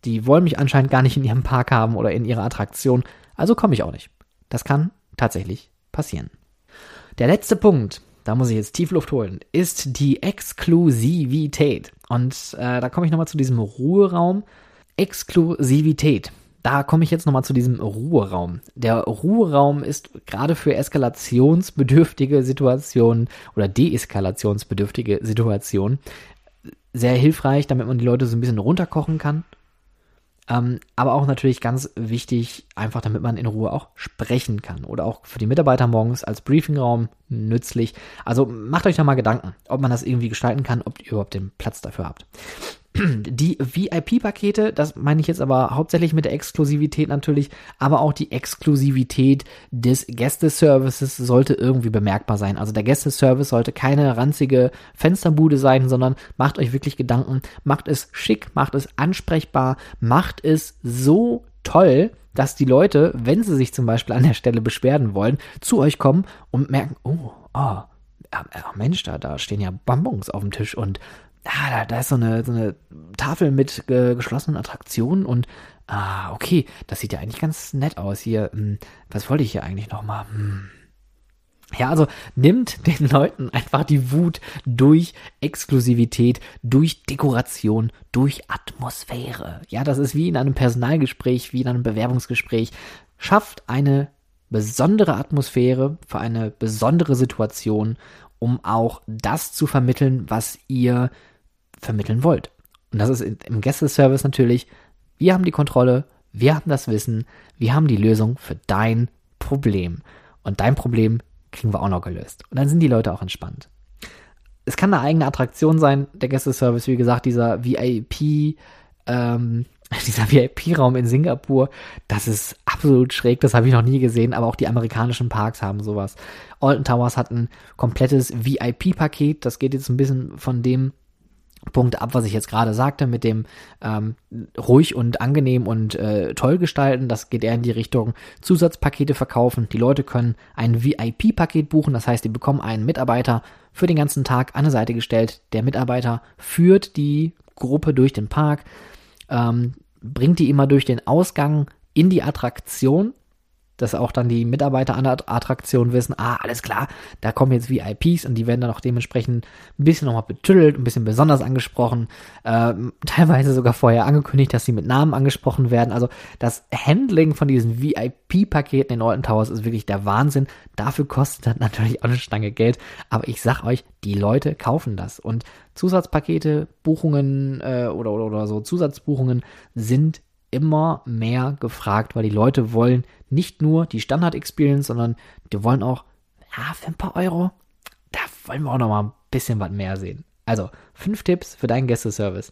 die wollen mich anscheinend gar nicht in ihrem Park haben oder in ihrer Attraktion, also komme ich auch nicht. Das kann tatsächlich passieren. Der letzte Punkt, da muss ich jetzt Tiefluft holen, ist die Exklusivität. Und äh, da komme ich nochmal zu diesem Ruheraum. Exklusivität. Da komme ich jetzt nochmal zu diesem Ruheraum. Der Ruheraum ist gerade für eskalationsbedürftige Situationen oder deeskalationsbedürftige Situationen sehr hilfreich, damit man die Leute so ein bisschen runterkochen kann ähm, aber auch natürlich ganz wichtig, einfach damit man in Ruhe auch sprechen kann. Oder auch für die Mitarbeiter morgens als Briefingraum nützlich. Also macht euch da mal Gedanken, ob man das irgendwie gestalten kann, ob ihr überhaupt den Platz dafür habt. Die VIP-Pakete, das meine ich jetzt aber hauptsächlich mit der Exklusivität natürlich, aber auch die Exklusivität des Gästeservices sollte irgendwie bemerkbar sein. Also der Gästeservice sollte keine ranzige Fensterbude sein, sondern macht euch wirklich Gedanken, macht es schick, macht es ansprechbar, macht es so toll, dass die Leute, wenn sie sich zum Beispiel an der Stelle beschwerden wollen, zu euch kommen und merken, oh, oh, Mensch, da, da stehen ja Bonbons auf dem Tisch und ah, da, da ist so eine, so eine Tafel mit äh, geschlossenen Attraktionen und ah, okay, das sieht ja eigentlich ganz nett aus hier. Hm, was wollte ich hier eigentlich nochmal? Hm. Ja, also nimmt den Leuten einfach die Wut durch Exklusivität, durch Dekoration, durch Atmosphäre. Ja, das ist wie in einem Personalgespräch, wie in einem Bewerbungsgespräch. Schafft eine besondere Atmosphäre, für eine besondere Situation, um auch das zu vermitteln, was ihr vermitteln wollt. Und das ist im Gästeservice natürlich, wir haben die Kontrolle, wir haben das Wissen, wir haben die Lösung für dein Problem. Und dein Problem kriegen wir auch noch gelöst. Und dann sind die Leute auch entspannt. Es kann eine eigene Attraktion sein, der Gästeservice, wie gesagt, dieser VIP, ähm, dieser VIP-Raum in Singapur, das ist absolut schräg, das habe ich noch nie gesehen, aber auch die amerikanischen Parks haben sowas. Alton Towers hat ein komplettes VIP-Paket, das geht jetzt ein bisschen von dem Punkt ab, was ich jetzt gerade sagte, mit dem ähm, ruhig und angenehm und äh, toll gestalten. Das geht eher in die Richtung Zusatzpakete verkaufen. Die Leute können ein VIP-Paket buchen, das heißt, die bekommen einen Mitarbeiter für den ganzen Tag an eine Seite gestellt. Der Mitarbeiter führt die Gruppe durch den Park, ähm, bringt die immer durch den Ausgang in die Attraktion dass auch dann die Mitarbeiter an der Attraktion wissen, ah, alles klar, da kommen jetzt VIPs und die werden dann auch dementsprechend ein bisschen nochmal betüttelt, ein bisschen besonders angesprochen, äh, teilweise sogar vorher angekündigt, dass sie mit Namen angesprochen werden. Also das Handling von diesen VIP-Paketen in Alton Towers ist wirklich der Wahnsinn. Dafür kostet das natürlich auch eine Stange Geld, aber ich sag euch, die Leute kaufen das und Zusatzpakete, Buchungen äh, oder, oder, oder so Zusatzbuchungen sind immer mehr gefragt, weil die Leute wollen nicht nur die Standard-Experience, sondern die wollen auch, ja, für ein paar Euro, da wollen wir auch noch mal ein bisschen was mehr sehen. Also, fünf Tipps für deinen Gästeservice.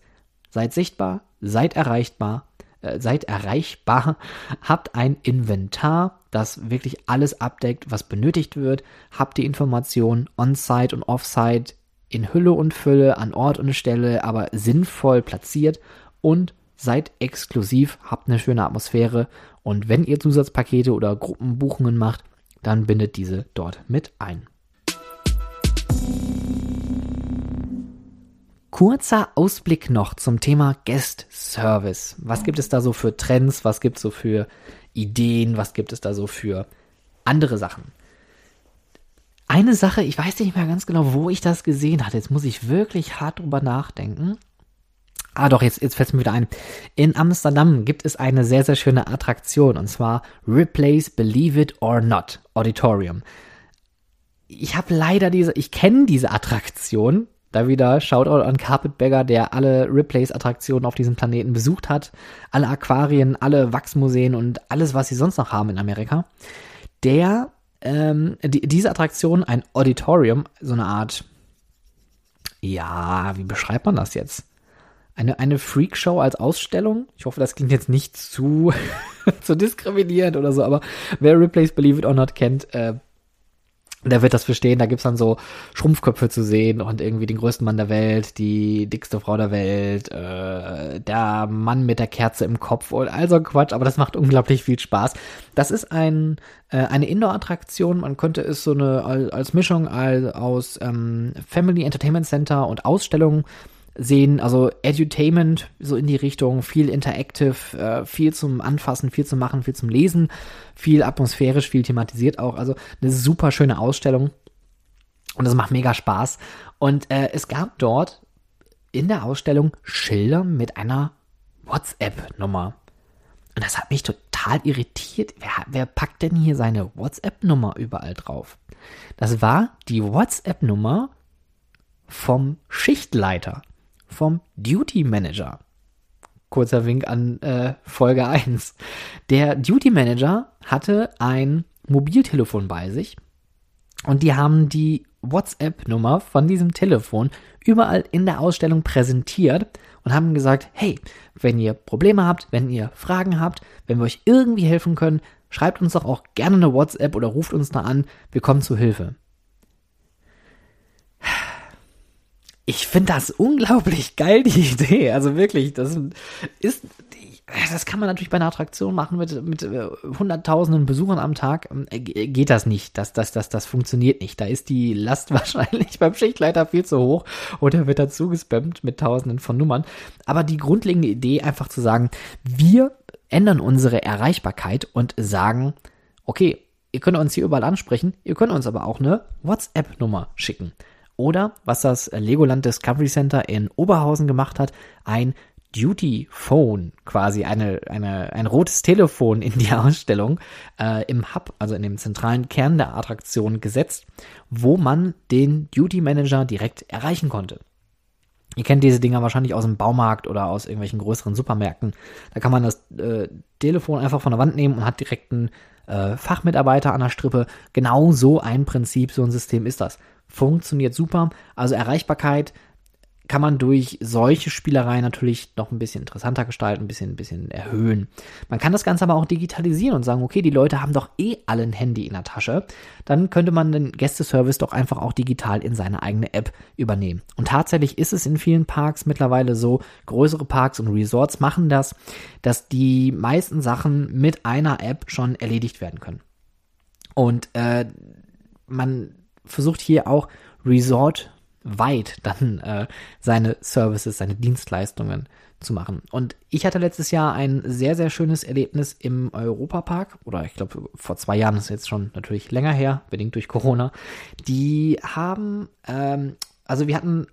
Seid sichtbar, seid erreichbar, äh, seid erreichbar, habt ein Inventar, das wirklich alles abdeckt, was benötigt wird, habt die Informationen on-site und off-site in Hülle und Fülle, an Ort und Stelle, aber sinnvoll platziert und seid exklusiv, habt eine schöne Atmosphäre und wenn ihr Zusatzpakete oder Gruppenbuchungen macht, dann bindet diese dort mit ein. Kurzer Ausblick noch zum Thema Guest Service. Was gibt es da so für Trends? Was gibt es so für Ideen? Was gibt es da so für andere Sachen? Eine Sache, ich weiß nicht mehr ganz genau, wo ich das gesehen hatte. Jetzt muss ich wirklich hart drüber nachdenken. Ah, doch, jetzt, jetzt fällt es mir wieder ein. In Amsterdam gibt es eine sehr, sehr schöne Attraktion und zwar Ripley's Believe It or Not Auditorium. Ich habe leider diese, ich kenne diese Attraktion. Da wieder Shoutout an Carpetbagger, der alle Riplays Attraktionen auf diesem Planeten besucht hat. Alle Aquarien, alle Wachsmuseen und alles, was sie sonst noch haben in Amerika. Der, ähm, die, diese Attraktion, ein Auditorium, so eine Art, ja, wie beschreibt man das jetzt? Eine, eine Freakshow als Ausstellung. Ich hoffe, das klingt jetzt nicht zu, zu diskriminierend oder so, aber wer Replays Believe It or Not kennt, äh, der wird das verstehen. Da gibt's dann so Schrumpfköpfe zu sehen und irgendwie den größten Mann der Welt, die dickste Frau der Welt, äh, der Mann mit der Kerze im Kopf und all so Quatsch, aber das macht unglaublich viel Spaß. Das ist ein, äh, eine Indoor-Attraktion. Man könnte es so eine als Mischung aus ähm, Family Entertainment Center und Ausstellung sehen, also Edutainment, so in die Richtung, viel Interactive, äh, viel zum Anfassen, viel zum Machen, viel zum Lesen, viel atmosphärisch, viel thematisiert auch. Also eine super schöne Ausstellung. Und das macht mega Spaß. Und äh, es gab dort in der Ausstellung Schilder mit einer WhatsApp-Nummer. Und das hat mich total irritiert. Wer, wer packt denn hier seine WhatsApp-Nummer überall drauf? Das war die WhatsApp-Nummer vom Schichtleiter vom Duty Manager. Kurzer Wink an äh, Folge 1. Der Duty Manager hatte ein Mobiltelefon bei sich und die haben die WhatsApp-Nummer von diesem Telefon überall in der Ausstellung präsentiert und haben gesagt, hey, wenn ihr Probleme habt, wenn ihr Fragen habt, wenn wir euch irgendwie helfen können, schreibt uns doch auch gerne eine WhatsApp oder ruft uns da an, wir kommen zu Hilfe. Ich finde das unglaublich geil, die Idee. Also wirklich, das ist, das kann man natürlich bei einer Attraktion machen mit, mit äh, hunderttausenden Besuchern am Tag. Ähm, äh, geht das nicht. Das, das, das, das funktioniert nicht. Da ist die Last wahrscheinlich beim Schichtleiter viel zu hoch und er wird dazu gespammt mit tausenden von Nummern. Aber die grundlegende Idee einfach zu sagen, wir ändern unsere Erreichbarkeit und sagen, okay, ihr könnt uns hier überall ansprechen, ihr könnt uns aber auch eine WhatsApp-Nummer schicken. Oder, was das Legoland Discovery Center in Oberhausen gemacht hat, ein Duty Phone, quasi eine, eine, ein rotes Telefon in die Ausstellung äh, im Hub, also in dem zentralen Kern der Attraktion gesetzt, wo man den Duty Manager direkt erreichen konnte. Ihr kennt diese Dinger wahrscheinlich aus dem Baumarkt oder aus irgendwelchen größeren Supermärkten. Da kann man das äh, Telefon einfach von der Wand nehmen und hat direkt einen äh, Fachmitarbeiter an der Strippe. Genau so ein Prinzip, so ein System ist das. Funktioniert super. Also Erreichbarkeit kann man durch solche Spielereien natürlich noch ein bisschen interessanter gestalten, ein bisschen, ein bisschen erhöhen. Man kann das Ganze aber auch digitalisieren und sagen, okay, die Leute haben doch eh alle ein Handy in der Tasche. Dann könnte man den Gästeservice doch einfach auch digital in seine eigene App übernehmen. Und tatsächlich ist es in vielen Parks mittlerweile so, größere Parks und Resorts machen das, dass die meisten Sachen mit einer App schon erledigt werden können. Und äh, man versucht hier auch Resort weit dann äh, seine Services, seine Dienstleistungen zu machen. Und ich hatte letztes Jahr ein sehr, sehr schönes Erlebnis im Europapark, oder ich glaube vor zwei Jahren, ist jetzt schon natürlich länger her, bedingt durch Corona. Die haben, ähm, also wir hatten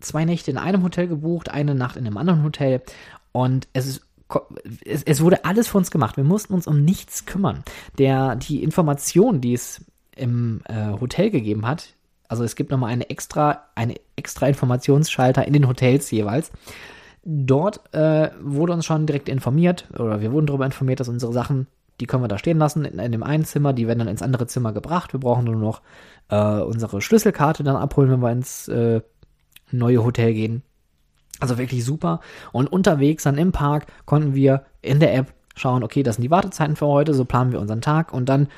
zwei Nächte in einem Hotel gebucht, eine Nacht in einem anderen Hotel und es ist es, es wurde alles für uns gemacht. Wir mussten uns um nichts kümmern. Der, die Information, die es im äh, Hotel gegeben hat, also es gibt nochmal eine extra, eine extra Informationsschalter in den Hotels jeweils. Dort äh, wurde uns schon direkt informiert, oder wir wurden darüber informiert, dass unsere Sachen, die können wir da stehen lassen in, in dem einen Zimmer, die werden dann ins andere Zimmer gebracht. Wir brauchen nur noch äh, unsere Schlüsselkarte dann abholen, wenn wir ins äh, neue Hotel gehen. Also wirklich super. Und unterwegs dann im Park konnten wir in der App schauen, okay, das sind die Wartezeiten für heute, so planen wir unseren Tag und dann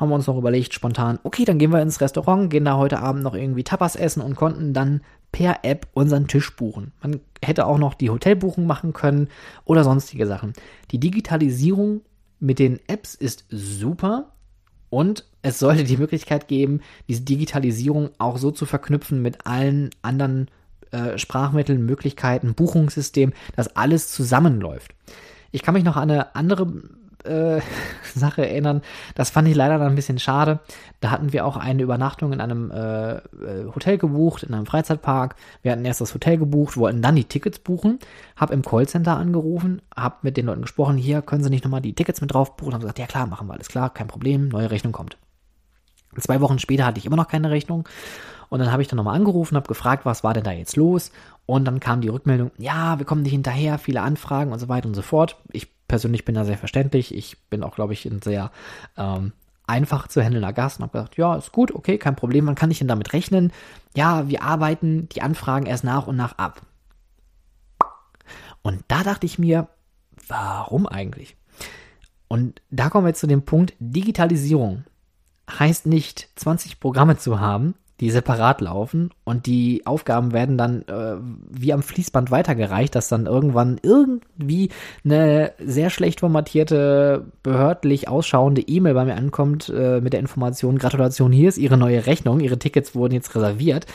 haben wir uns noch überlegt, spontan, okay, dann gehen wir ins Restaurant, gehen da heute Abend noch irgendwie Tapas essen und konnten dann per App unseren Tisch buchen. Man hätte auch noch die Hotelbuchung machen können oder sonstige Sachen. Die Digitalisierung mit den Apps ist super und es sollte die Möglichkeit geben, diese Digitalisierung auch so zu verknüpfen mit allen anderen äh, Sprachmitteln, Möglichkeiten, Buchungssystem, dass alles zusammenläuft. Ich kann mich noch an eine andere äh, Sache erinnern. Das fand ich leider dann ein bisschen schade. Da hatten wir auch eine Übernachtung in einem äh, äh, Hotel gebucht, in einem Freizeitpark. Wir hatten erst das Hotel gebucht, wollten dann die Tickets buchen. Hab im Callcenter angerufen, hab mit den Leuten gesprochen, hier können sie nicht nochmal die Tickets mit drauf buchen. Haben gesagt, ja klar, machen wir alles klar, kein Problem, neue Rechnung kommt. Zwei Wochen später hatte ich immer noch keine Rechnung. Und dann habe ich dann nochmal angerufen, habe gefragt, was war denn da jetzt los? Und dann kam die Rückmeldung, ja, wir kommen nicht hinterher, viele Anfragen und so weiter und so fort. Ich persönlich bin da sehr verständlich. Ich bin auch, glaube ich, ein sehr ähm, einfach zu handelnder Gast und habe gesagt, ja, ist gut, okay, kein Problem, wann kann ich denn damit rechnen? Ja, wir arbeiten die Anfragen erst nach und nach ab. Und da dachte ich mir, warum eigentlich? Und da kommen wir jetzt zu dem Punkt, Digitalisierung heißt nicht 20 Programme zu haben, die separat laufen und die Aufgaben werden dann äh, wie am Fließband weitergereicht, dass dann irgendwann irgendwie eine sehr schlecht formatierte, behördlich ausschauende E-Mail bei mir ankommt äh, mit der Information, Gratulation, hier ist Ihre neue Rechnung, Ihre Tickets wurden jetzt reserviert,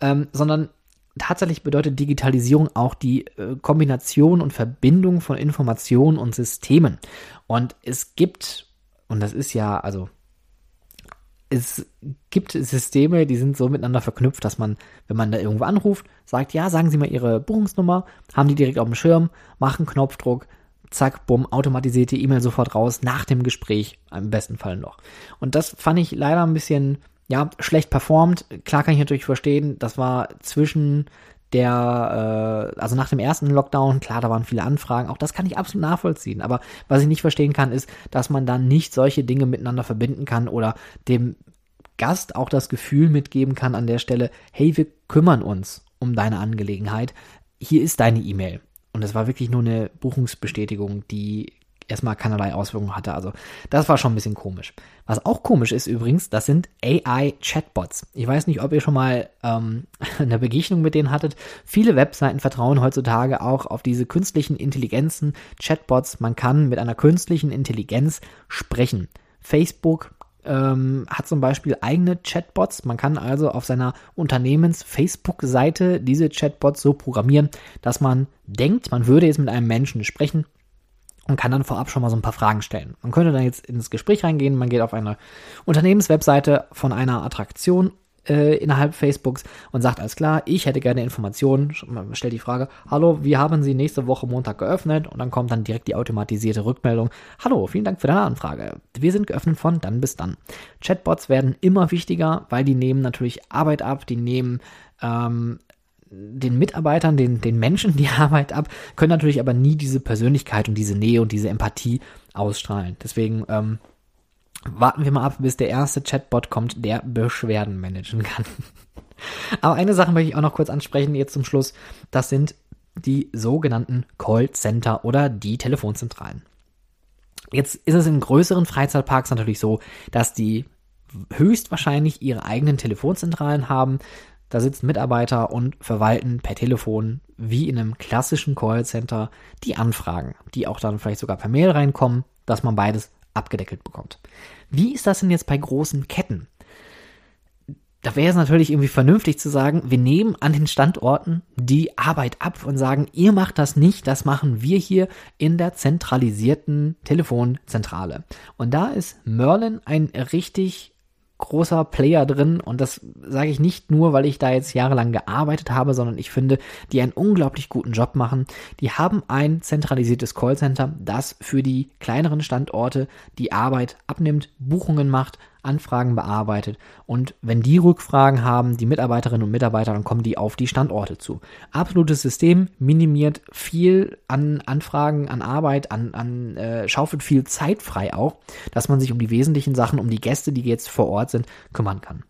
ähm, sondern tatsächlich bedeutet Digitalisierung auch die äh, Kombination und Verbindung von Informationen und Systemen. Und es gibt, und das ist ja, also es gibt Systeme, die sind so miteinander verknüpft, dass man, wenn man da irgendwo anruft, sagt, ja, sagen Sie mal Ihre Buchungsnummer, haben die direkt auf dem Schirm, machen Knopfdruck, zack, bumm, automatisiert die E-Mail sofort raus, nach dem Gespräch, im besten Fall noch. Und das fand ich leider ein bisschen, ja, schlecht performt. Klar kann ich natürlich verstehen, das war zwischen der, äh, also nach dem ersten Lockdown, klar, da waren viele Anfragen, auch das kann ich absolut nachvollziehen. Aber was ich nicht verstehen kann, ist, dass man dann nicht solche Dinge miteinander verbinden kann oder dem Gast auch das Gefühl mitgeben kann an der Stelle, hey, wir kümmern uns um deine Angelegenheit. Hier ist deine E-Mail. Und es war wirklich nur eine Buchungsbestätigung, die erstmal keinerlei Auswirkungen hatte. Also das war schon ein bisschen komisch. Was auch komisch ist übrigens, das sind AI-Chatbots. Ich weiß nicht, ob ihr schon mal ähm, eine Begegnung mit denen hattet. Viele Webseiten vertrauen heutzutage auch auf diese künstlichen Intelligenzen, Chatbots. Man kann mit einer künstlichen Intelligenz sprechen. Facebook ähm, hat zum Beispiel eigene Chatbots. Man kann also auf seiner Unternehmens-Facebook-Seite diese Chatbots so programmieren, dass man denkt, man würde jetzt mit einem Menschen sprechen und kann dann vorab schon mal so ein paar Fragen stellen. Man könnte dann jetzt ins Gespräch reingehen, man geht auf eine Unternehmenswebseite von einer Attraktion, äh, innerhalb Facebooks und sagt alles klar, ich hätte gerne Informationen, stellt die Frage, hallo, wie haben Sie nächste Woche Montag geöffnet? Und dann kommt dann direkt die automatisierte Rückmeldung, hallo, vielen Dank für deine Anfrage. Wir sind geöffnet von dann bis dann. Chatbots werden immer wichtiger, weil die nehmen natürlich Arbeit ab, die nehmen ähm, den Mitarbeitern, den, den Menschen die Arbeit ab, können natürlich aber nie diese Persönlichkeit und diese Nähe und diese Empathie ausstrahlen. Deswegen ähm, warten wir mal ab, bis der erste Chatbot kommt, der Beschwerden managen kann. aber eine Sache möchte ich auch noch kurz ansprechen, jetzt zum Schluss. Das sind die sogenannten Callcenter oder die Telefonzentralen. Jetzt ist es in größeren Freizeitparks natürlich so, dass die höchstwahrscheinlich ihre eigenen Telefonzentralen haben. Da sitzen Mitarbeiter und verwalten per Telefon wie in einem klassischen Callcenter die Anfragen, die auch dann vielleicht sogar per Mail reinkommen, dass man beides abgedeckelt bekommt. Wie ist das denn jetzt bei großen Ketten? Da wäre es natürlich irgendwie vernünftig zu sagen, wir nehmen an den Standorten die Arbeit ab und sagen, ihr macht das nicht, das machen wir hier in der zentralisierten Telefonzentrale. Und da ist Merlin ein richtig großer Player drin und das sage ich nicht nur, weil ich da jetzt jahrelang gearbeitet habe, sondern ich finde, die einen unglaublich guten Job machen. Die haben ein zentralisiertes Callcenter, das für die kleineren Standorte die Arbeit abnimmt, Buchungen macht, Anfragen bearbeitet und wenn die Rückfragen haben, die Mitarbeiterinnen und Mitarbeiter, dann kommen die auf die Standorte zu. Absolutes System minimiert viel an Anfragen, an Arbeit, an, an äh, schaufelt viel Zeit frei auch, dass man sich um die wesentlichen Sachen, um die Gäste, die jetzt vor Ort sind, kümmern kann.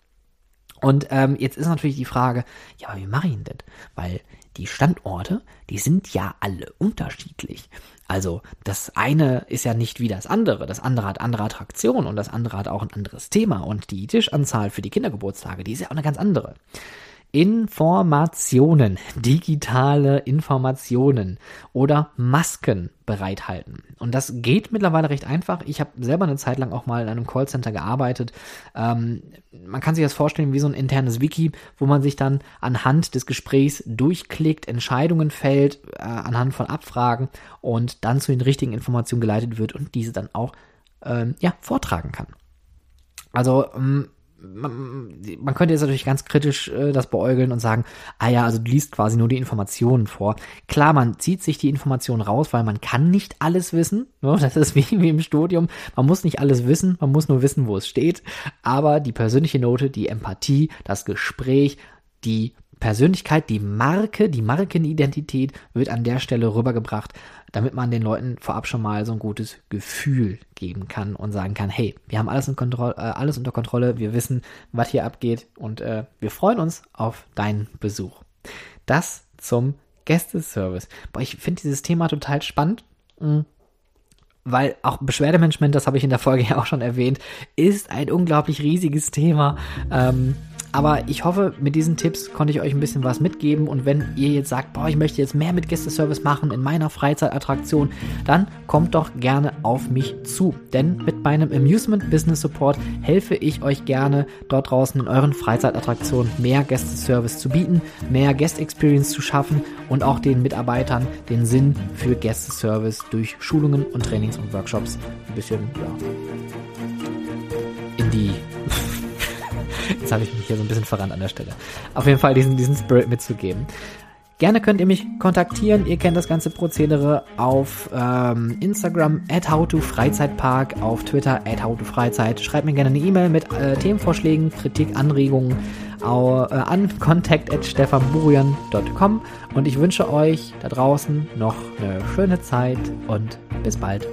Und ähm, jetzt ist natürlich die Frage, ja, aber wie mache ich denn das? Weil die Standorte, die sind ja alle unterschiedlich. Also das eine ist ja nicht wie das andere. Das andere hat andere Attraktionen und das andere hat auch ein anderes Thema. Und die Tischanzahl für die Kindergeburtstage, die ist ja auch eine ganz andere. Informationen, digitale Informationen oder Masken bereithalten. Und das geht mittlerweile recht einfach. Ich habe selber eine Zeit lang auch mal in einem Callcenter gearbeitet. Ähm, man kann sich das vorstellen wie so ein internes Wiki, wo man sich dann anhand des Gesprächs durchklickt, Entscheidungen fällt, äh, anhand von Abfragen und dann zu den richtigen Informationen geleitet wird und diese dann auch ähm, ja, vortragen kann. Also ähm, man, man könnte jetzt natürlich ganz kritisch äh, das beäugeln und sagen, ah ja, also du liest quasi nur die Informationen vor. Klar, man zieht sich die Informationen raus, weil man kann nicht alles wissen. Ne? Das ist wie, wie im Studium. Man muss nicht alles wissen, man muss nur wissen, wo es steht. Aber die persönliche Note, die Empathie, das Gespräch, die Persönlichkeit, die Marke, die Markenidentität wird an der Stelle rübergebracht, damit man den Leuten vorab schon mal so ein gutes Gefühl geben kann und sagen kann, hey, wir haben alles, Kontrolle, äh, alles unter Kontrolle, wir wissen, was hier abgeht und äh, wir freuen uns auf deinen Besuch. Das zum Gästeservice. Boah, ich finde dieses Thema total spannend. Mh weil auch Beschwerdemanagement, das habe ich in der Folge ja auch schon erwähnt, ist ein unglaublich riesiges Thema. Ähm, aber ich hoffe, mit diesen Tipps konnte ich euch ein bisschen was mitgeben. Und wenn ihr jetzt sagt, boah, ich möchte jetzt mehr mit Gästeservice machen in meiner Freizeitattraktion, dann kommt doch gerne auf mich zu. Denn mit meinem Amusement Business Support helfe ich euch gerne dort draußen in euren Freizeitattraktionen mehr Gästeservice zu bieten, mehr Guest Experience zu schaffen und auch den Mitarbeitern den Sinn für Gästeservice durch Schulungen und Trainings und Workshops ein bisschen ja, in die Jetzt habe ich mich hier so ein bisschen verrannt an der Stelle. Auf jeden Fall diesen, diesen Spirit mitzugeben. Gerne könnt ihr mich kontaktieren. Ihr kennt das ganze Prozedere auf ähm, Instagram at howtofreizeitpark, auf Twitter at howtofreizeit. Schreibt mir gerne eine E-Mail mit äh, Themenvorschlägen, Kritik, Anregungen äh, an contact at stefanburian.com und ich wünsche euch da draußen noch eine schöne Zeit und bis bald.